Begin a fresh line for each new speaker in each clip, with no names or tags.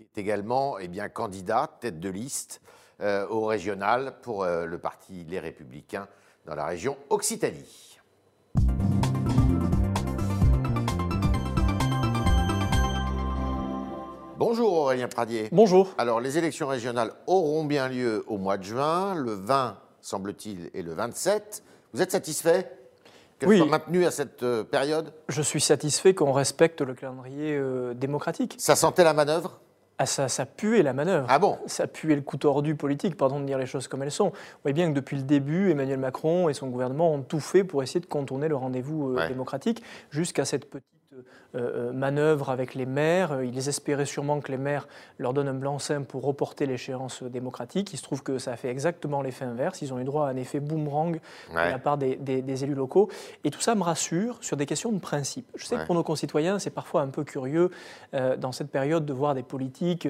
qui est également eh bien, candidat, tête de liste au régional pour le parti Les Républicains dans la région Occitanie. Bonjour Aurélien Pradier.
Bonjour.
Alors les élections régionales auront bien lieu au mois de juin, le 20 semble-t-il et le 27. Vous êtes satisfait qu'elle oui. soit maintenue à cette euh, période?
Je suis satisfait qu'on respecte le calendrier euh, démocratique.
Ça sentait la manœuvre?
Ah, ça, ça puait la manœuvre.
Ah bon
Ça puait le coup tordu politique, pardon de dire les choses comme elles sont. Vous voyez bien que depuis le début, Emmanuel Macron et son gouvernement ont tout fait pour essayer de contourner le rendez-vous euh, démocratique jusqu'à cette petite euh, euh, manœuvre avec les maires. Ils espéraient sûrement que les maires leur donnent un blanc-seing pour reporter l'échéance démocratique. Il se trouve que ça a fait exactement l'effet inverse. Ils ont eu droit à un effet boomerang de la part des, élus locaux. Et tout ça me rassure sur des questions de principe. Je sais que pour nos concitoyens, c'est parfois un peu curieux euh, dans cette période de voir des politiques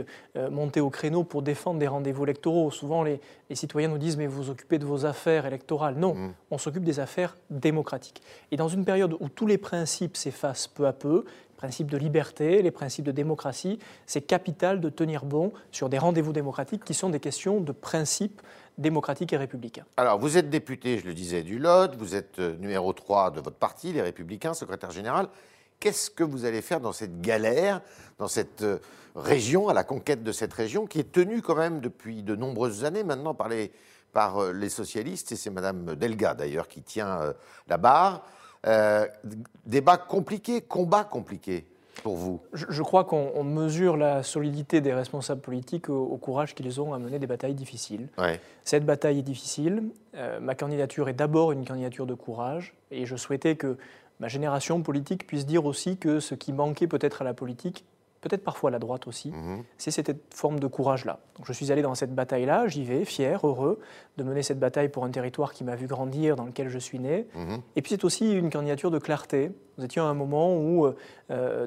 monter au créneau pour défendre des rendez-vous électoraux. Souvent, les, citoyens nous disent Mais vous vous occupez de vos affaires électorales. Non, mmh. on s'occupe des affaires démocratiques. Et dans une période où tous les principes s'effacent peu à peu, les principes de liberté, les principes de démocratie, c'est capital de tenir bon sur des rendez-vous démocratiques qui sont des questions de principes démocratiques et républicains.
Alors, vous êtes député, je le disais, du Lot, vous êtes euh, numéro 3 de votre parti, les Républicains, secrétaire général. Qu'est-ce que vous allez faire dans cette galère, dans cette euh, région, à la conquête de cette région, qui est tenue quand même depuis de nombreuses années maintenant par les, par euh, les socialistes, et c'est Madame Delga d'ailleurs qui tient la barre. Euh, débat compliqué, combat compliqué pour vous
je, crois qu'on mesure la solidité des responsables politiques au, courage qu'ils ont à mener des batailles difficiles. Cette bataille est difficile. Euh, ma candidature est d'abord une candidature de courage et je souhaitais que ma génération politique puisse dire aussi que ce qui manquait peut-être à la politique, peut-être parfois à la droite aussi, mhm. c'est cette forme de courage-là. je suis allé dans cette bataille-là, j'y vais, fier, heureux de mener cette bataille pour un territoire qui m'a vu grandir, dans lequel je suis né. Mhm. Et puis c'est aussi une candidature de clarté. Nous étions à un moment où, euh,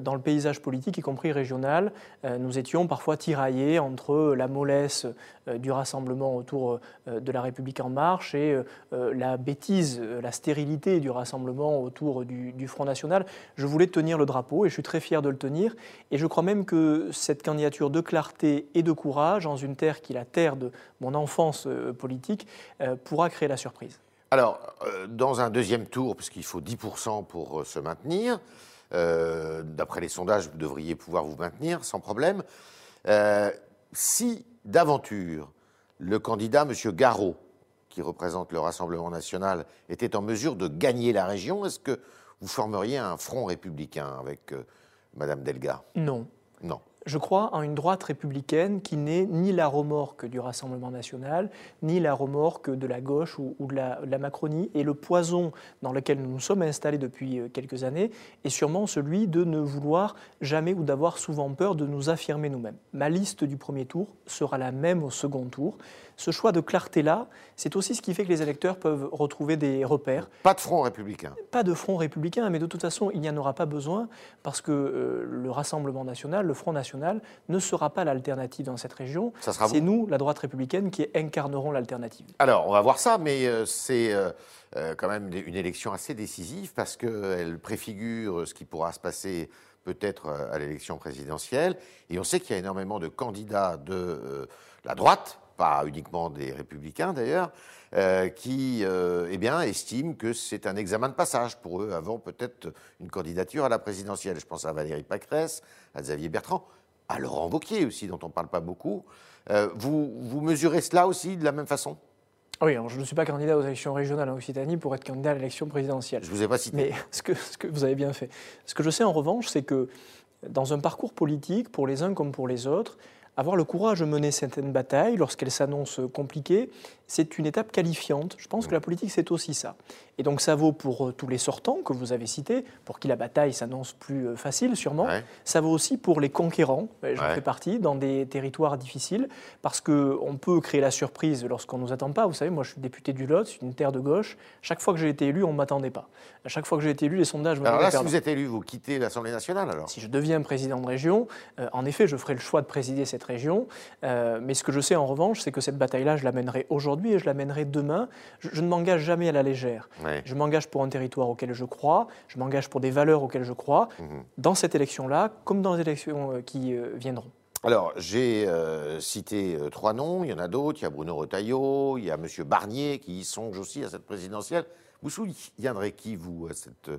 dans le paysage politique, y compris régional, euh, nous étions parfois tiraillés entre la mollesse euh, du rassemblement autour de la République en marche et la bêtise, la stérilité du rassemblement autour du, Front National. Je voulais tenir le drapeau et je suis très fier de le tenir. Et je crois même que cette candidature de clarté et de courage, dans une terre qui est la terre de mon enfance politique, pourra créer la surprise.
Alors, euh, dans un deuxième tour, puisqu'il faut 10% pour euh, se maintenir, euh, d'après les sondages, vous devriez pouvoir vous maintenir sans problème. si d'aventure le candidat, M. Garot, qui représente le Rassemblement national, était en mesure de gagner la région, est-ce que vous formeriez un front républicain avec Mme Delga?
Non.
Non
je crois en une droite républicaine qui n'est ni la remorque du Rassemblement national, ni la remorque de la gauche ou, de, la, Macronie. Et le poison dans lequel nous nous sommes installés depuis euh, quelques années est sûrement celui de ne vouloir jamais ou d'avoir souvent peur de nous affirmer nous-mêmes. Ma liste du premier tour sera la même au second tour. Ce choix de clarté-là, c'est aussi ce qui fait que les électeurs peuvent retrouver des repères.
Pas de front républicain.
Pas de front républicain, mais de toute façon, il n'y en aura pas besoin parce que euh, le Rassemblement national, le Front national, ne sera pas l'alternative dans cette région. C'est nous, la droite républicaine, qui incarnerons l'alternative.
Alors, on va voir ça, mais euh, c'est euh, euh, quand même une élection assez décisive parce qu'elle préfigure ce qui pourra se passer peut-être à l'élection présidentielle. Et on sait qu'il y a énormément de candidats de la droite, pas uniquement des républicains d'ailleurs, qui eh bien, estiment que c'est un examen de passage pour eux avant peut-être une candidature à la présidentielle. Je pense à Valérie Pacresse, à Xavier Bertrand à Laurent Wauquiez aussi, dont on ne parle pas beaucoup. Euh, vous, vous mesurez cela aussi de la même façon?
Oui, je ne suis pas candidat aux élections régionales en Occitanie pour être candidat à l'élection présidentielle.
Je ne vous ai pas cité.
Mais ce que, ce que vous avez bien fait. Ce que je sais en revanche, c'est que dans un parcours politique, pour les uns comme pour les autres, avoir le courage de mener certaines batailles lorsqu'elles s'annoncent compliquées, c'est une étape qualifiante. Je pense que la politique, c'est aussi ça. Et donc ça vaut pour euh, tous les sortants que vous avez cités, pour qui la bataille s'annonce plus euh, facile sûrement. Ça vaut aussi pour les conquérants, je fais partie, dans des territoires difficiles, parce qu'on peut créer la surprise lorsqu'on ne nous attend pas. Vous savez, moi je suis député du Lot, c'est une terre de gauche. Chaque fois que j'ai été élu, on ne m'attendait pas. À chaque fois que j'ai été élu, les sondages me
Alors là, si vous êtes élu, vous quittez l'Assemblée nationale alors?
Si je deviens président de région, euh, en effet, je ferai le choix de présider cette région. mais ce que je sais en revanche, c'est que cette bataille-là, je la mènerai aujourd'hui et je la mènerai demain. Je, ne m'engage jamais à la légère. Je m'engage pour un territoire auquel je crois, je m'engage pour des valeurs auxquelles je crois, mhm. dans cette élection-là, comme dans les élections euh, qui euh, viendront.
Alors, j'ai euh, cité euh, trois noms, il y en a d'autres, il y a Bruno Retailleau, il y a M. Barnier qui y songe aussi à cette présidentielle. Vous souviendrez qui, vous, cette,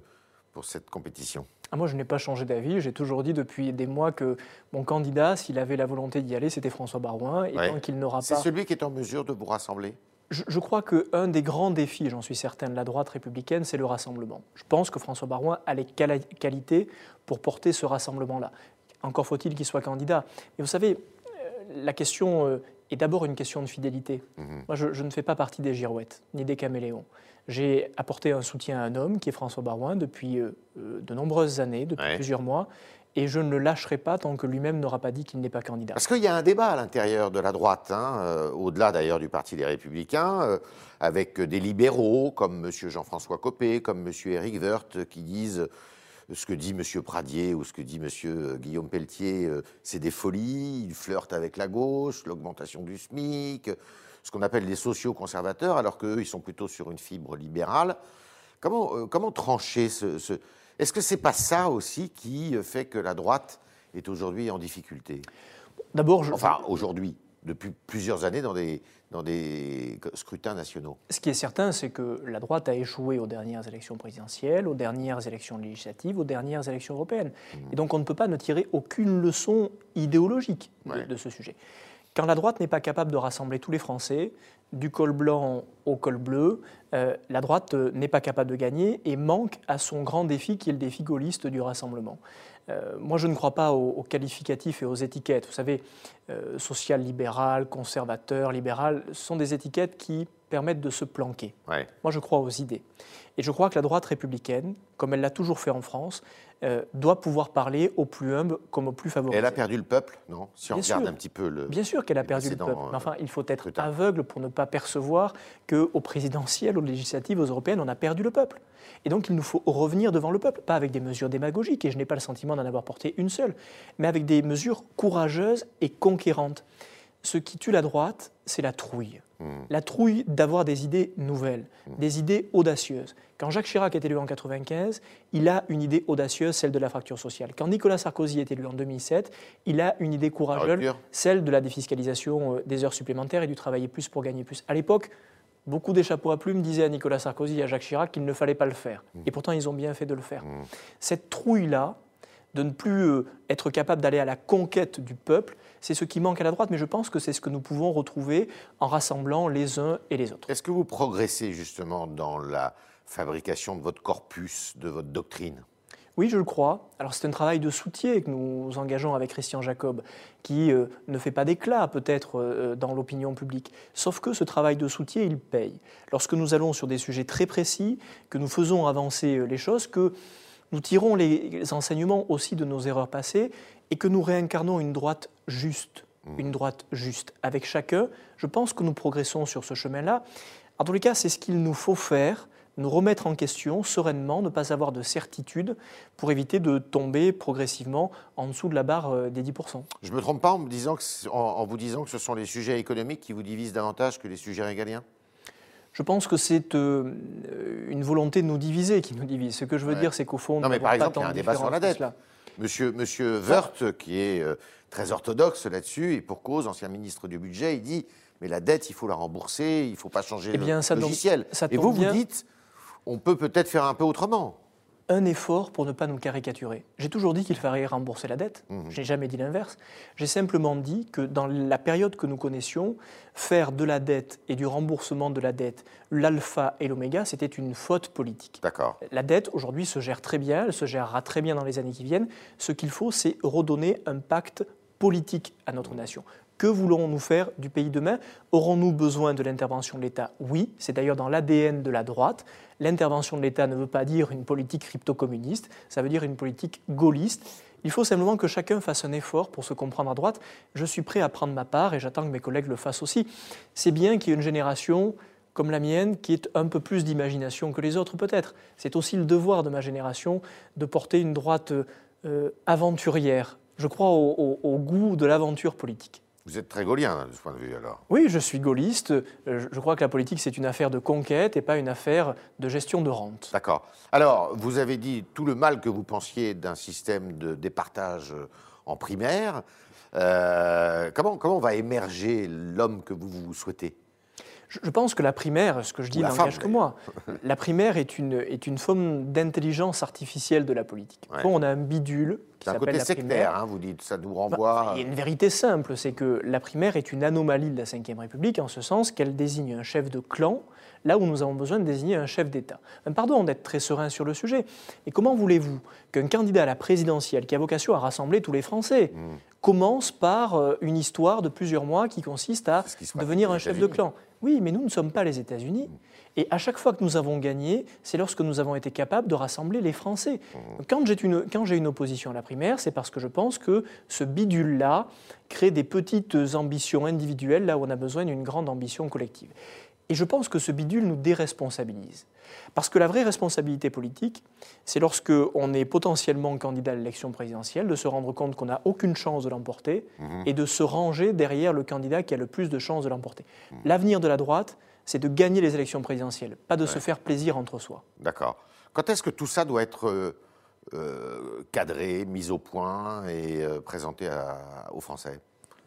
pour cette compétition?
Ah, Moi, je n'ai pas changé d'avis. J'ai toujours dit depuis des mois que mon candidat, s'il avait la volonté d'y aller, c'était François Barouin. Et tant qu'il n'aura pas.
C'est celui qui est en mesure de vous rassembler
je, je crois qu'un des grands défis, j'en suis certain, de la droite républicaine, c'est le rassemblement. Je pense que François Barouin a les qualités pour porter ce rassemblement-là. Encore faut-il qu'il soit candidat. Mais vous savez, euh, la question euh, est d'abord une question de fidélité. Mhm. Moi, je, ne fais pas partie des girouettes, ni des caméléons. J'ai apporté un soutien à un homme qui est François Barouin depuis euh, de nombreuses années, depuis plusieurs mois, et je ne le lâcherai pas tant que lui-même n'aura pas dit qu'il n'est pas candidat.
Parce qu'il y a un débat à l'intérieur de la droite, hein, au-delà d'ailleurs du Parti des Républicains, avec des libéraux comme M. Jean-François Copé, comme M. Éric Woerth, qui disent ce que dit M. Pradier ou ce que dit M. Euh, Guillaume Pelletier, euh, c'est des folies, ils flirtent avec la gauche, l'augmentation du SMIC, ce qu'on appelle les sociaux-conservateurs, alors qu'eux, ils sont plutôt sur une fibre libérale. Comment, euh, comment trancher ce... ce... Est-ce que c'est pas ça aussi qui fait que la droite est aujourd'hui en difficulté?
D'abord, je...
Enfin, aujourd'hui, depuis plusieurs années dans des, dans des scrutins nationaux.
Ce qui est certain, c'est que la droite a échoué aux dernières élections présidentielles, aux dernières élections législatives, aux dernières élections européennes. Mmh. Et donc on ne peut pas ne tirer aucune leçon idéologique de, ce sujet. Quand la droite n'est pas capable de rassembler tous les Français, du col blanc au col bleu, euh, la droite euh, n'est pas capable de gagner et manque à son grand défi qui est le défi gaulliste du rassemblement. Euh, moi, je ne crois pas aux, qualificatifs et aux étiquettes. Vous savez, euh, social-libéral, conservateur, libéral, ce sont des étiquettes qui permettent de se planquer. Moi, je crois aux idées. Et je crois que la droite républicaine, comme elle l'a toujours fait en France, euh, doit pouvoir parler au plus humble comme au plus favorisé.
Elle a perdu le peuple, non? Si on regarde un petit peu le.
Bien sûr qu'elle a perdu le peuple. Mais enfin, il faut être aveugle pour ne pas percevoir qu'au présidentiel, aux législatives, aux européennes, on a perdu le peuple. Et donc, il nous faut revenir devant le peuple, pas avec des mesures démagogiques, et je n'ai pas le sentiment d'en avoir porté une seule, mais avec des mesures courageuses et conquérantes. Ce qui tue la droite, c'est la trouille. Hmm. La trouille d'avoir des idées nouvelles, hmm. des idées audacieuses. Quand Jacques Chirac est élu en 1995, il a une idée audacieuse, celle de la fracture sociale. Quand Nicolas Sarkozy est élu en 2007, il a une idée courageuse, celle de la défiscalisation euh, des heures supplémentaires et du travailler plus pour gagner plus. À l'époque, beaucoup des chapeaux à plumes disaient à Nicolas Sarkozy et à Jacques Chirac qu'il ne fallait pas le faire. Hmm. Et pourtant, ils ont bien fait de le faire. Cette trouille-là, de ne plus euh, être capable d'aller à la conquête du peuple, c'est ce qui manque à la droite, mais je pense que c'est ce que nous pouvons retrouver en rassemblant les uns et les autres.
Est-ce que vous progressez justement dans la fabrication de votre corpus, de votre doctrine?
Oui, je le crois. Alors c'est un travail de soutien que nous engageons avec Christian Jacob, qui euh, ne fait pas d'éclat peut-être euh, dans l'opinion publique. Sauf que ce travail de soutien, il paye. Lorsque nous allons sur des sujets très précis, que nous faisons avancer les choses, que nous tirons les enseignements aussi de nos erreurs passées et que nous réincarnons une droite juste, mmh. une droite juste avec chacun, je pense que nous progressons sur ce chemin-là. En tous les cas, c'est ce qu'il nous faut faire, nous remettre en question sereinement, ne pas avoir de certitude pour éviter de tomber progressivement en dessous de la barre euh, des 10%.
Je ne me trompe pas en, me disant que, en vous disant que ce sont les sujets économiques qui vous divisent davantage que les sujets régaliens?
Je pense que c'est euh, une volonté de nous diviser qui nous divise. Ce que je veux dire, c'est qu'au fond,
non, mais par exemple, il y a un débat sur la dette. Monsieur, Monsieur Wörth, qui est euh, très orthodoxe là-dessus, et pour cause, ancien ministre du budget, il dit mais la dette, il faut la rembourser, il ne faut pas changer eh bien, le logiciel. et vous, vous dites on peut peut-être faire un peu autrement
un effort pour ne pas nous caricaturer. J'ai toujours dit qu'il fallait rembourser la dette, mmh. je n'ai jamais dit l'inverse. J'ai simplement dit que dans la période que nous connaissions, faire de la dette et du remboursement de la dette l'alpha et l'oméga, c'était une faute politique.
D'accord.
La dette, aujourd'hui, se gère très bien, elle se gérera très bien dans les années qui viennent. Ce qu'il faut, c'est redonner un pacte politique à notre nation. Que voulons-nous faire du pays demain Aurons-nous besoin de l'intervention de l'État? Oui, c'est d'ailleurs dans l'ADN de la droite. L'intervention de l'État ne veut pas dire une politique crypto-communiste, ça veut dire une politique gaulliste. Il faut simplement que chacun fasse un effort pour se comprendre à droite. Je suis prêt à prendre ma part et j'attends que mes collègues le fassent aussi. C'est bien qu'il y ait une génération comme la mienne qui ait un peu plus d'imagination que les autres peut-être. C'est aussi le devoir de ma génération de porter une droite euh, aventurière. Je crois au goût de l'aventure politique.
Vous êtes très gaulien de ce point de vue alors
Oui, je suis gaulliste. Je crois que la politique, c'est une affaire de conquête et pas une affaire de gestion de rente.
D'accord. Alors, vous avez dit tout le mal que vous pensiez d'un système de départage en primaire. comment, comment va émerger l'homme que vous, vous souhaitez?
Je pense que la primaire, ce que je dis n'engage que moi, la primaire est une, est une forme d'intelligence artificielle de la politique. On a un bidule
qui s'appelle la sectaire, hein, vous dites, ça nous renvoie...
il y a une vérité simple, c'est que la primaire est une anomalie de la Ve République en ce sens qu'elle désigne un chef de clan là où nous avons besoin de désigner un chef d'État. Pardon d'être très serein sur le sujet, et comment voulez-vous qu'un candidat à la présidentielle qui a vocation à rassembler tous les Français hmm. commence par euh, une histoire de plusieurs mois qui consiste à devenir un chef de clan? Oui, mais nous ne sommes pas les États-Unis. Et à chaque fois que nous avons gagné, c'est lorsque nous avons été capables de rassembler les Français. Quand j'ai une, une, opposition à la primaire, c'est parce que je pense que ce bidule-là crée des petites ambitions individuelles là où on a besoin d'une grande ambition collective. Et je pense que ce bidule nous déresponsabilise. Parce que la vraie responsabilité politique, c'est lorsque on est potentiellement candidat à l'élection présidentielle, de se rendre compte qu'on n'a aucune chance de l'emporter mhm. et de se ranger derrière le candidat qui a le plus de chances de l'emporter. Mhm. L'avenir de la droite, c'est de gagner les élections présidentielles, pas de se faire plaisir entre soi.
D'accord. Quand est-ce que tout ça doit être euh, euh, cadré, mis au point et euh, présenté aux Français?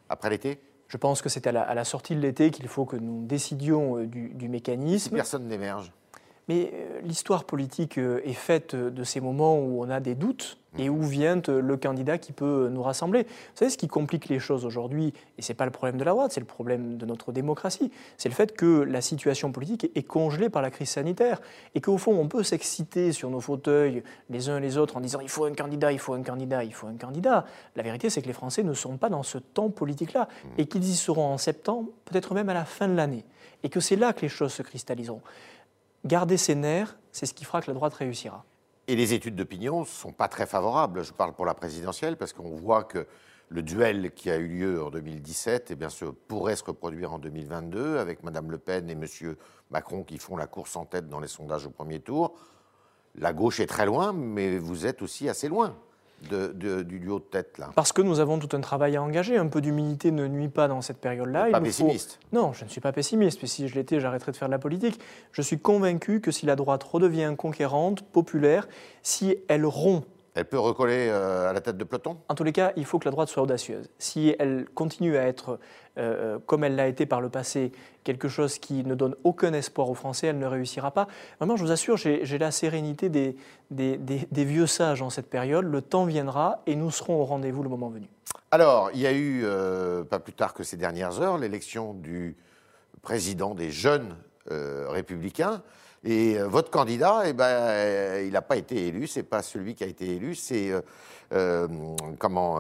Après l'été?
Je pense que c'est à, la, sortie de l'été qu'il faut que nous décidions du, du mécanisme.
personne n'émerge.
Mais euh, l'histoire politique euh, est faite de ces moments où on a des doutes et où vient euh, le candidat qui peut nous rassembler. Vous savez, ce qui complique les choses aujourd'hui, et ce n'est pas le problème de la droite, c'est le problème de notre démocratie, c'est le fait que la situation politique est congelée par la crise sanitaire et qu'au fond, on peut s'exciter sur nos fauteuils les uns les autres en disant il faut un candidat, il faut un candidat, il faut un candidat. La vérité, c'est que les Français ne sont pas dans ce temps politique-là et qu'ils y seront en septembre, peut-être même à la fin de l'année. Et que c'est là que les choses se cristalliseront garder ses nerfs, c'est ce qui fera que la droite réussira.
Et les études d'opinion ne sont pas très favorables. Je parle pour la présidentielle parce qu'on voit que le duel qui a eu lieu en 2017 eh bien, pourrait se reproduire en 2022 avec Mme Le Pen et M. Macron qui font la course en tête dans les sondages au premier tour. La gauche est très loin, mais vous êtes aussi assez loin du duo de tête là
Parce que nous avons tout un travail à engager. Un peu d'humilité ne nuit pas dans cette période-là.
Pas pessimiste
Non, je ne suis pas pessimiste. Mais si je l'étais, j'arrêterais de faire de la politique. Je suis convaincu que si la droite redevient conquérante, populaire, si elle rompt
elle peut recoller euh, à la tête de peloton?
En tous les cas, il faut que la droite soit audacieuse. Si elle continue à être, euh, euh, comme elle l'a été par le passé, quelque chose qui ne donne aucun espoir aux Français, elle ne réussira pas. Vraiment, je vous assure, j'ai la sérénité des, des, vieux sages en cette période. Le temps viendra et nous serons au rendez-vous le moment venu.
Alors, il y a eu, pas plus tard que ces dernières heures, l'élection du président des jeunes républicains. Et euh, votre candidat, eh ben, euh, il n'a pas été élu, c'est pas celui qui a été élu, c'est euh, comment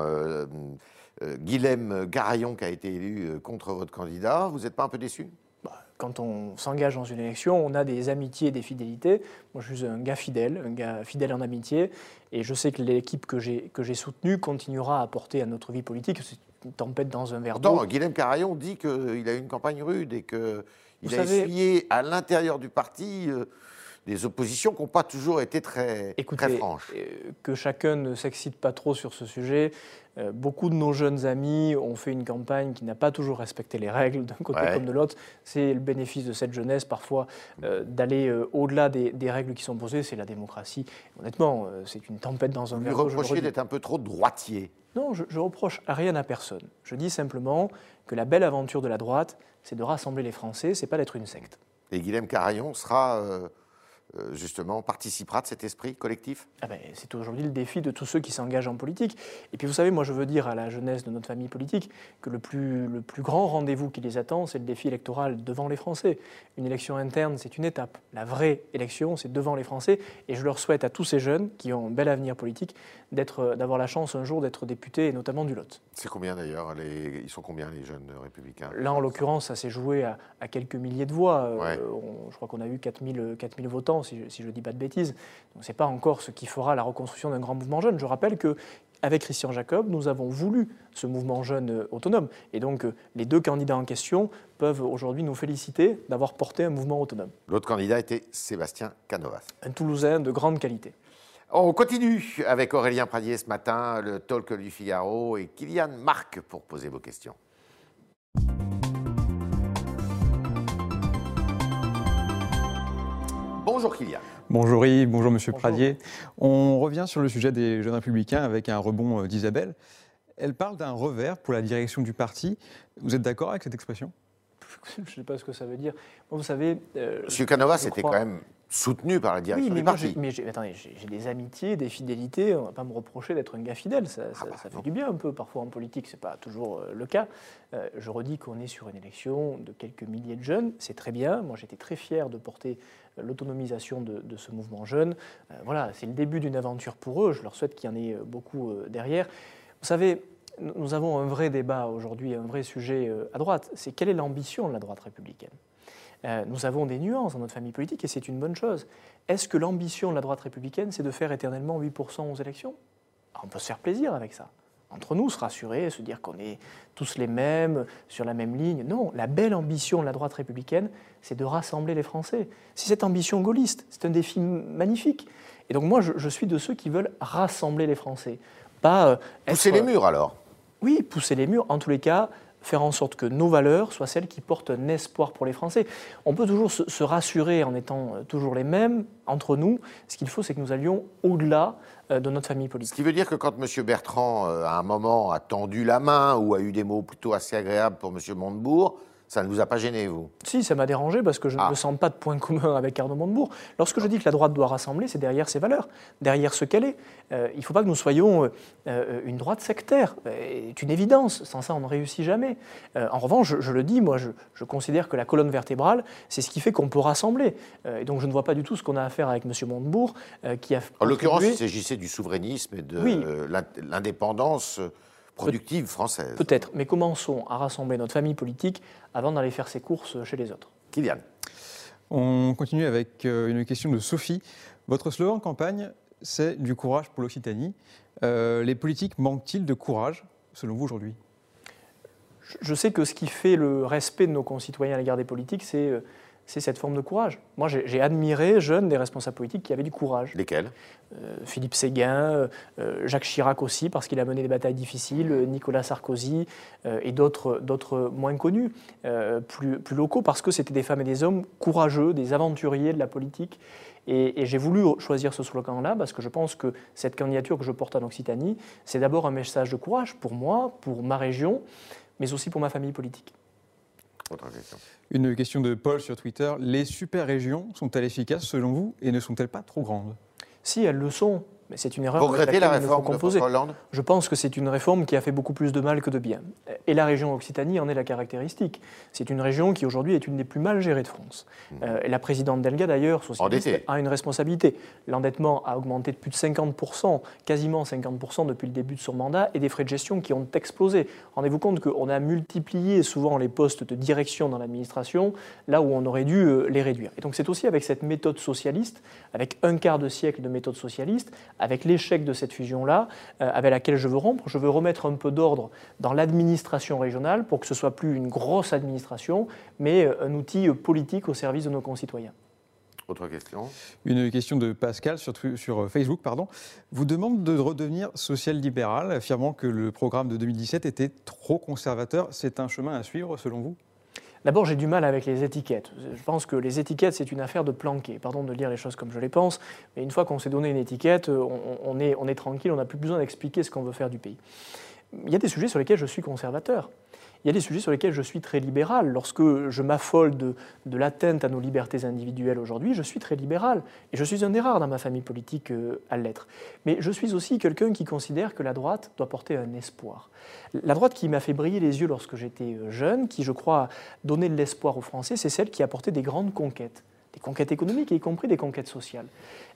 Guilhem Garayon qui a été élu contre votre candidat. Vous n'êtes pas un peu déçu?
Bah, quand on s'engage dans une élection, on a des amitiés et des fidélités. Moi, je suis un gars fidèle, un gars fidèle en amitié, et je sais que l'équipe que j'ai soutenue continuera à apporter à notre vie politique. C'est une tempête dans un verre d'eau.
Guilhem Carayon dit qu'il a eu une campagne rude et que il a essuyé à l'intérieur du parti euh, des oppositions qui n'ont pas toujours été très, très franches.
Euh, que chacun ne s'excite pas trop sur ce sujet. Euh, beaucoup de nos jeunes amis ont fait une campagne qui n'a pas toujours respecté les règles d'un côté comme de l'autre. C'est le bénéfice de cette jeunesse parfois d'aller au-delà des, règles qui sont posées. C'est la démocratie. Honnêtement, c'est une tempête dans un
verre. Vous reprochez d'être un peu trop droitier.
Non, je, je reproche rien à personne. Je dis simplement que la belle aventure de la droite, c'est de rassembler les Français, c'est pas d'être une secte.
Et Guilhem Carayon sera euh, euh, justement participera de cet esprit collectif?
Ah ben, C'est aujourd'hui le défi de tous ceux qui s'engagent en politique. Et puis vous savez, moi je veux dire à la jeunesse de notre famille politique que le plus, le plus grand rendez-vous qui les attend, c'est le défi électoral devant les Français. Une élection interne, c'est une étape. La vraie élection, c'est devant les Français. Et je leur souhaite à tous ces jeunes qui ont un bel avenir politique d'avoir la chance un jour d'être députés, et notamment du Lot.
C'est combien d'ailleurs Ils sont combien les jeunes républicains?
Là, en l'occurrence, ça s'est joué à, quelques milliers de voix. Euh, je crois qu'on a eu 4000, 4000 votants si, je ne dis pas de bêtises. Donc ce n'est pas encore ce qui fera la reconstruction d'un grand mouvement jeune. Je rappelle que avec Christian Jacob, nous avons voulu ce mouvement jeune euh, autonome. Et donc, euh, les deux candidats en question peuvent aujourd'hui nous féliciter d'avoir porté un mouvement autonome.
L'autre candidat était Sébastien Canovas.
Un Toulousain de grande qualité.
On continue avec Aurélien Pradier ce matin, le talk du Figaro et Kylian Marc pour poser vos questions. Bonjour Kylian.
Bonjour Yves, bonjour Monsieur Pradier. On revient sur le sujet des jeunes républicains avec un rebond euh, d'Isabelle. elle parle d'un revers pour la direction du parti. Vous êtes d'accord avec cette expression?
Je ne sais pas ce que ça veut dire. vous savez.
Euh, Monsieur Canova, c'était quand même soutenu par la direction
du
parti.
mais attendez, j'ai des amitiés, des fidélités. On ne va pas me reprocher d'être un gars fidèle. Ça, ah bah fait du bien un peu parfois en politique. C'est pas toujours euh, le cas. Euh, je redis qu'on est sur une élection de quelques milliers de jeunes. C'est très bien. Moi, j'étais très fier de porter euh, l'autonomisation de, ce mouvement jeune. voilà, c'est le début d'une aventure pour eux. Je leur souhaite qu'il y en ait beaucoup derrière. Vous savez, nous avons un vrai débat aujourd'hui, un vrai sujet à droite. C'est quelle est l'ambition de la droite républicaine? Euh, nous avons des nuances dans notre famille politique et c'est une bonne chose. Est-ce que l'ambition de la droite républicaine, c'est de faire éternellement 8% aux élections? Ah, On peut se faire plaisir avec ça. Entre nous, se rassurer, se dire qu'on est tous les mêmes, sur la même ligne. Non, la belle ambition de la droite républicaine, c'est de rassembler les Français. C'est cette ambition gaulliste, c'est un défi magnifique. Et donc moi, je, suis de ceux qui veulent rassembler les Français. Pas,
euh, pousser les murs alors
Oui, pousser les murs. En tous les cas, faire en sorte que nos valeurs soient celles qui portent un espoir pour les Français. On peut toujours se, rassurer en étant euh, toujours les mêmes entre nous. Ce qu'il faut, c'est que nous allions au-delà euh, de notre famille politique.
Ce qui veut dire que quand M. Bertrand, euh, à un moment, a tendu la main ou a eu des mots plutôt assez agréables pour M. Montebourg, ça ne vous a pas gêné, vous?
Si, ça m'a dérangé parce que je ne ah. me sens pas de point commun avec Arnaud Montebourg. Lorsque je dis que la droite doit rassembler, c'est derrière ses valeurs, derrière ce qu'elle est. Euh, il ne faut pas que nous soyons euh, euh, une droite sectaire. C'est une évidence. Sans ça, on ne réussit jamais. en revanche, je, le dis, moi, je, considère que la colonne vertébrale, c'est ce qui fait qu'on peut rassembler. et donc, je ne vois pas du tout ce qu'on a à faire avec M. Montebourg, qui a.
En l'occurrence, il s'agissait du souverainisme et de l'indépendance productive française.
Peut-être, mais commençons à rassembler notre famille politique avant d'aller faire ses courses chez les autres.
Kylian.
On continue avec euh, une question de Sophie. Votre slogan campagne, c'est du courage pour l'Occitanie. Euh, les politiques manquent-ils de courage, selon vous, aujourd'hui?
Je sais que ce qui fait le respect de nos concitoyens à l'égard des politiques, c'est euh, c'est cette forme de courage. Moi, j'ai admiré, jeune, des responsables politiques qui avaient du courage.
Lesquels?
Euh, Philippe Séguin, euh, Jacques Chirac aussi, parce qu'il a mené des batailles difficiles, euh, Nicolas Sarkozy et d'autres moins connus, plus, plus locaux, parce que c'était des femmes et des hommes courageux, des aventuriers de la politique. Et, et j'ai voulu choisir ce slogan-là parce que je pense que cette candidature que je porte en Occitanie, c'est d'abord un message de courage pour moi, pour ma région, mais aussi pour ma famille politique.
Une question de Paul sur Twitter. Les super-régions sont-elles efficaces selon vous et ne sont-elles pas trop grandes?
Si, elles le sont. Mais c'est une erreur.
Vous regrettez la réforme de Hollande?
Je pense que c'est une réforme qui a fait beaucoup plus de mal que de bien. Et la région Occitanie en est la caractéristique. C'est une région qui aujourd'hui est une des plus mal gérées de France. Mmh. Euh, et la présidente Delga d'ailleurs, a une responsabilité. L'endettement a augmenté de plus de 50%, quasiment 50% depuis le début de son mandat, et des frais de gestion qui ont explosé. Rendez-vous compte qu'on a multiplié souvent les postes de direction dans l'administration, là où on aurait dû euh, les réduire. Et donc c'est aussi avec cette méthode socialiste, avec un quart de siècle de méthode socialiste, avec l'échec de cette fusion-là, euh, avec laquelle je veux rompre. Je veux remettre un peu d'ordre dans l'administration régionale pour que ce soit plus une grosse administration, mais euh, un outil politique au service de nos concitoyens.
Autre question?
Une question de Pascal sur, sur euh, Facebook. Pardon. Vous demande de redevenir social-libéral, affirmant que le programme de 2017 était trop conservateur. C'est un chemin à suivre selon vous?
D'abord, j'ai du mal avec les étiquettes. Je pense que les étiquettes, c'est une affaire de planquer. Pardon de lire les choses comme je les pense, mais une fois qu'on s'est donné une étiquette, on, est, on est tranquille, on n'a plus besoin d'expliquer ce qu'on veut faire du pays. Il y a des sujets sur lesquels je suis conservateur il y a des sujets sur lesquels je suis très libéral. Lorsque je m'affole de, l'atteinte à nos libertés individuelles aujourd'hui, je suis très libéral. Et je suis un des rares dans ma famille politique euh, à l'être. Mais je suis aussi quelqu'un qui considère que la droite doit porter un espoir. La droite qui m'a fait briller les yeux lorsque j'étais euh, jeune, qui je crois donné de l'espoir aux Français, c'est celle qui a porté des grandes conquêtes des conquêtes économiques, y compris des conquêtes sociales.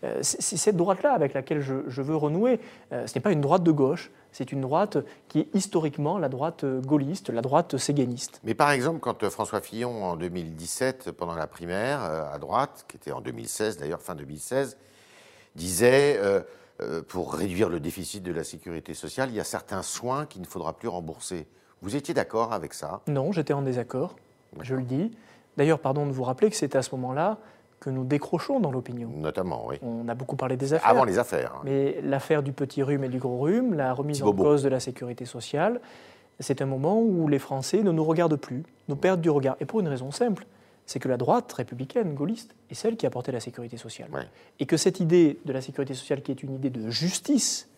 Euh, c'est cette droite-là avec laquelle je, veux renouer. Euh, ce n'est pas une droite de gauche, c'est une droite qui est historiquement la droite gaulliste, la droite séguéniste.
Mais par exemple, quand François Fillon, en 2017, pendant la primaire, euh, à droite, qui était en 2016 d'ailleurs, fin 2016, disait pour réduire le déficit de la sécurité sociale, il y a certains soins qu'il ne faudra plus rembourser. Vous étiez d'accord avec ça?
Non, j'étais en désaccord, je le dis. D'ailleurs, pardon de vous rappeler que c'est à ce moment-là que nous décrochons dans l'opinion.
Notamment, oui.
On a beaucoup parlé des affaires.
Avant les affaires. Hein.
Mais l'affaire du petit rhume et du gros rhume, la remise en cause de la sécurité sociale, c'est un moment où les Français ne nous regardent plus, nous perdent du regard. Et pour une raison simple, c'est que la droite républicaine, gaulliste, est celle qui a porté la sécurité sociale. Et que cette idée de la sécurité sociale, qui est une idée de justice,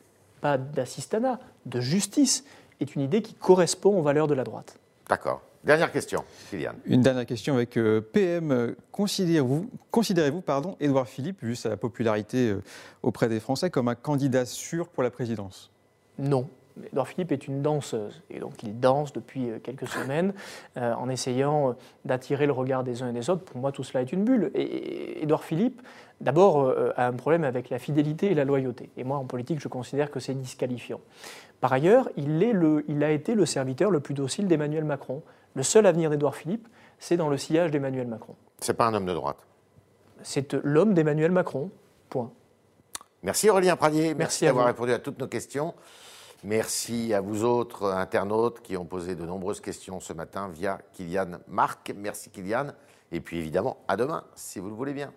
pas d'assistanat, de justice, est une idée qui correspond aux valeurs de la droite.
D'accord. Dernière question, Kylian.
Une dernière question avec euh, PM. Considérez-vous, considérez-vous pardon, Édouard Philippe, vu sa popularité euh, auprès des Français, comme un candidat sûr pour la présidence?
Non. Édouard Philippe est une danseuse et donc il danse depuis euh, quelques semaines en essayant d'attirer le regard des uns et des autres. Pour moi, tout cela est une bulle. Et Édouard Philippe, d'abord, a un problème avec la fidélité et la loyauté. Et moi, en politique, je considère que c'est disqualifiant. Par ailleurs, il, est le, il a été le serviteur le plus docile d'Emmanuel Macron. Le seul avenir d'Édouard Philippe, c'est dans le sillage d'Emmanuel Macron.
C'est pas un homme de droite.
C'est l'homme d'Emmanuel Macron. Point.
Merci Aurélien Pradier. Merci, d'avoir répondu à toutes nos questions. Merci à vous autres internautes qui ont posé de nombreuses questions ce matin via Kylian Marc. Merci Kylian. Et puis évidemment, à demain, si vous le voulez bien.